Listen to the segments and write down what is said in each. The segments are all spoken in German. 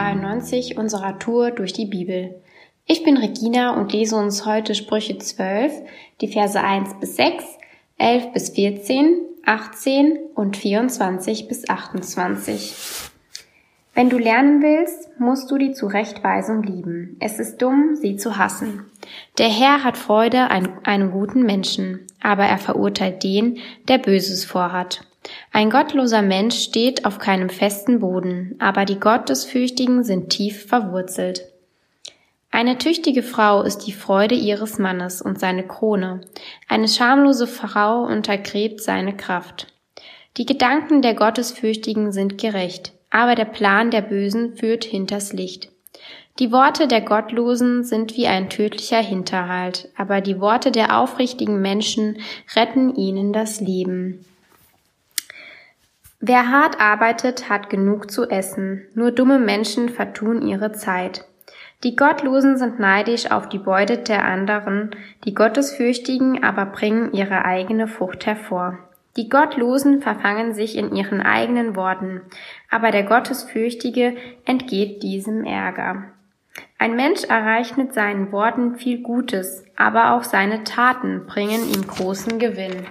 93 unserer Tour durch die Bibel. Ich bin Regina und lese uns heute Sprüche 12, die Verse 1 bis 6, 11 bis 14, 18 und 24 bis 28. Wenn du lernen willst, musst du die Zurechtweisung lieben. Es ist dumm, sie zu hassen. Der Herr hat Freude an einem guten Menschen, aber er verurteilt den, der Böses vorhat. Ein gottloser Mensch steht auf keinem festen Boden, aber die Gottesfürchtigen sind tief verwurzelt. Eine tüchtige Frau ist die Freude ihres Mannes und seine Krone. Eine schamlose Frau untergräbt seine Kraft. Die Gedanken der Gottesfürchtigen sind gerecht, aber der Plan der Bösen führt hinters Licht. Die Worte der Gottlosen sind wie ein tödlicher Hinterhalt, aber die Worte der aufrichtigen Menschen retten ihnen das Leben. Wer hart arbeitet, hat genug zu essen, nur dumme Menschen vertun ihre Zeit. Die Gottlosen sind neidisch auf die Beute der anderen, die Gottesfürchtigen aber bringen ihre eigene Frucht hervor. Die Gottlosen verfangen sich in ihren eigenen Worten, aber der Gottesfürchtige entgeht diesem Ärger. Ein Mensch erreicht mit seinen Worten viel Gutes, aber auch seine Taten bringen ihm großen Gewinn.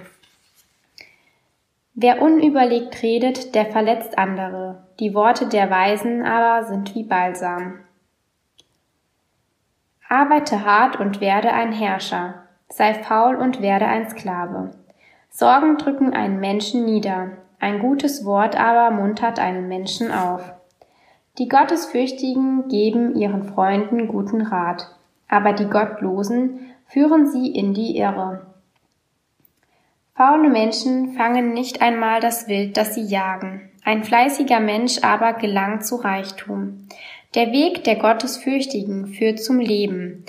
Wer unüberlegt redet, der verletzt andere, die Worte der Weisen aber sind wie Balsam. Arbeite hart und werde ein Herrscher, sei faul und werde ein Sklave. Sorgen drücken einen Menschen nieder, ein gutes Wort aber muntert einen Menschen auf. Die Gottesfürchtigen geben ihren Freunden guten Rat, aber die Gottlosen führen sie in die Irre. Faule Menschen fangen nicht einmal das Wild, das sie jagen, ein fleißiger Mensch aber gelangt zu Reichtum. Der Weg der Gottesfürchtigen führt zum Leben,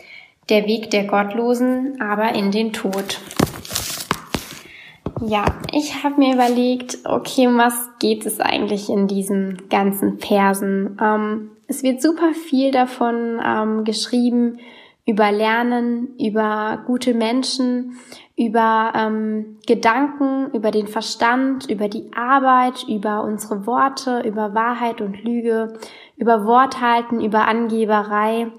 der Weg der Gottlosen aber in den Tod. Ja, ich habe mir überlegt, okay, was geht es eigentlich in diesen ganzen Versen? Ähm, es wird super viel davon ähm, geschrieben über Lernen, über gute Menschen, über ähm, Gedanken, über den Verstand, über die Arbeit, über unsere Worte, über Wahrheit und Lüge, über Worthalten, über Angeberei.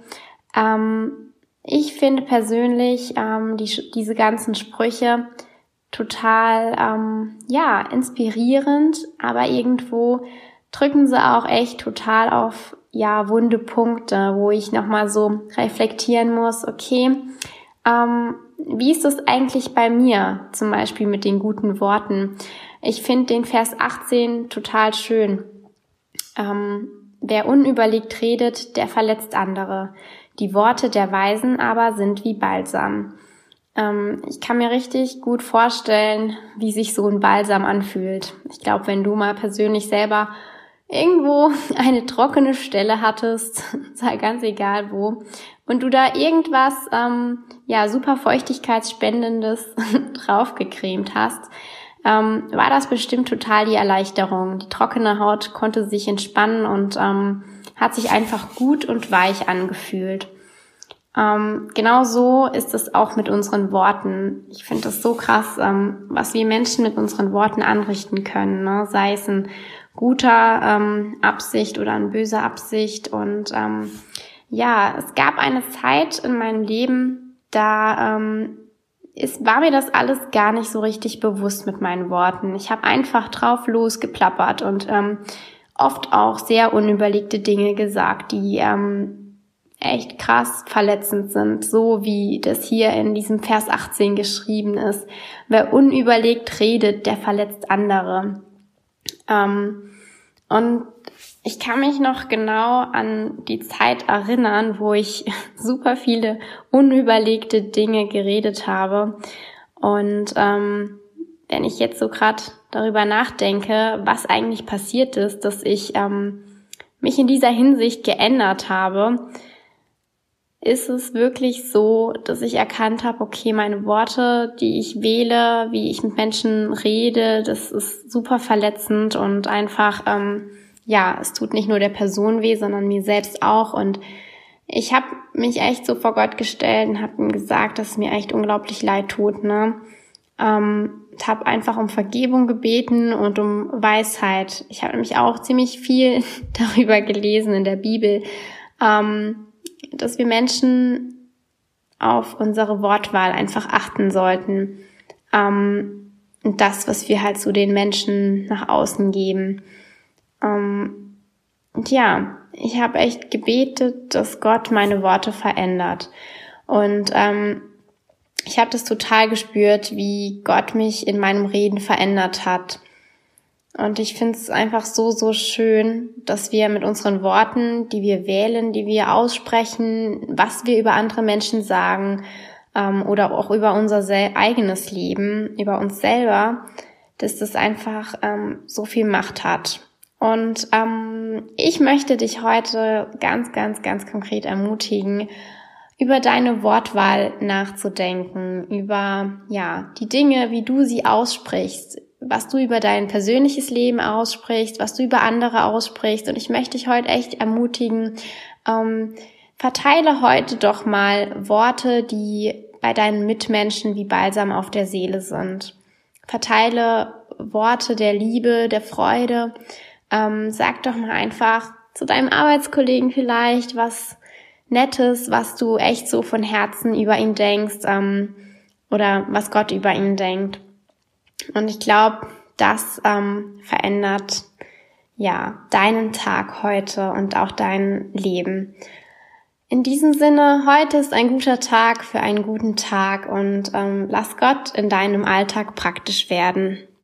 Ähm, ich finde persönlich ähm, die, diese ganzen Sprüche total, ähm, ja, inspirierend, aber irgendwo drücken sie auch echt total auf, ja, wunde Punkte, wo ich nochmal so reflektieren muss, okay, ähm, wie ist es eigentlich bei mir, zum Beispiel mit den guten Worten? Ich finde den Vers 18 total schön. Ähm, wer unüberlegt redet, der verletzt andere. Die Worte der Weisen aber sind wie Balsam. Ähm, ich kann mir richtig gut vorstellen, wie sich so ein Balsam anfühlt. Ich glaube, wenn du mal persönlich selber irgendwo eine trockene Stelle hattest, sei ganz egal wo, und du da irgendwas, ähm, ja, super Feuchtigkeitsspendendes draufgecremt hast, ähm, war das bestimmt total die Erleichterung. Die trockene Haut konnte sich entspannen und ähm, hat sich einfach gut und weich angefühlt. Ähm, genau so ist es auch mit unseren Worten. Ich finde das so krass, ähm, was wir Menschen mit unseren Worten anrichten können, ne? sei es ein guter ähm, Absicht oder ein böser Absicht. Und ähm, ja, es gab eine Zeit in meinem Leben, da ähm, ist, war mir das alles gar nicht so richtig bewusst mit meinen Worten. Ich habe einfach drauf losgeplappert und ähm, oft auch sehr unüberlegte Dinge gesagt, die ähm, echt krass verletzend sind, so wie das hier in diesem Vers 18 geschrieben ist. Wer unüberlegt redet, der verletzt andere. Ähm, und ich kann mich noch genau an die Zeit erinnern, wo ich super viele unüberlegte Dinge geredet habe. Und ähm, wenn ich jetzt so gerade darüber nachdenke, was eigentlich passiert ist, dass ich ähm, mich in dieser Hinsicht geändert habe, ist es wirklich so, dass ich erkannt habe, okay, meine Worte, die ich wähle, wie ich mit Menschen rede, das ist super verletzend und einfach, ähm, ja, es tut nicht nur der Person weh, sondern mir selbst auch. Und ich habe mich echt so vor Gott gestellt und habe ihm gesagt, dass es mir echt unglaublich leid tut, ne? ähm, habe einfach um Vergebung gebeten und um Weisheit. Ich habe nämlich auch ziemlich viel darüber gelesen in der Bibel, ähm, dass wir Menschen auf unsere Wortwahl einfach achten sollten. Ähm, und das, was wir halt zu den Menschen nach außen geben. Ähm, und ja, ich habe echt gebetet, dass Gott meine Worte verändert. Und ähm, ich habe das total gespürt, wie Gott mich in meinem Reden verändert hat. Und ich finde es einfach so, so schön, dass wir mit unseren Worten, die wir wählen, die wir aussprechen, was wir über andere Menschen sagen ähm, oder auch über unser eigenes Leben, über uns selber, dass das einfach ähm, so viel Macht hat. Und ähm, ich möchte dich heute ganz, ganz, ganz konkret ermutigen, über deine Wortwahl nachzudenken, über ja die Dinge, wie du sie aussprichst, was du über dein persönliches Leben aussprichst, was du über andere aussprichst. Und ich möchte dich heute echt ermutigen, ähm, verteile heute doch mal Worte, die bei deinen Mitmenschen wie Balsam auf der Seele sind. Verteile Worte der Liebe, der Freude. Ähm, sag doch mal einfach zu deinem Arbeitskollegen vielleicht was Nettes, was du echt so von Herzen über ihn denkst ähm, oder was Gott über ihn denkt. Und ich glaube, das ähm, verändert ja deinen Tag heute und auch dein Leben. In diesem Sinne, heute ist ein guter Tag für einen guten Tag und ähm, lass Gott in deinem Alltag praktisch werden.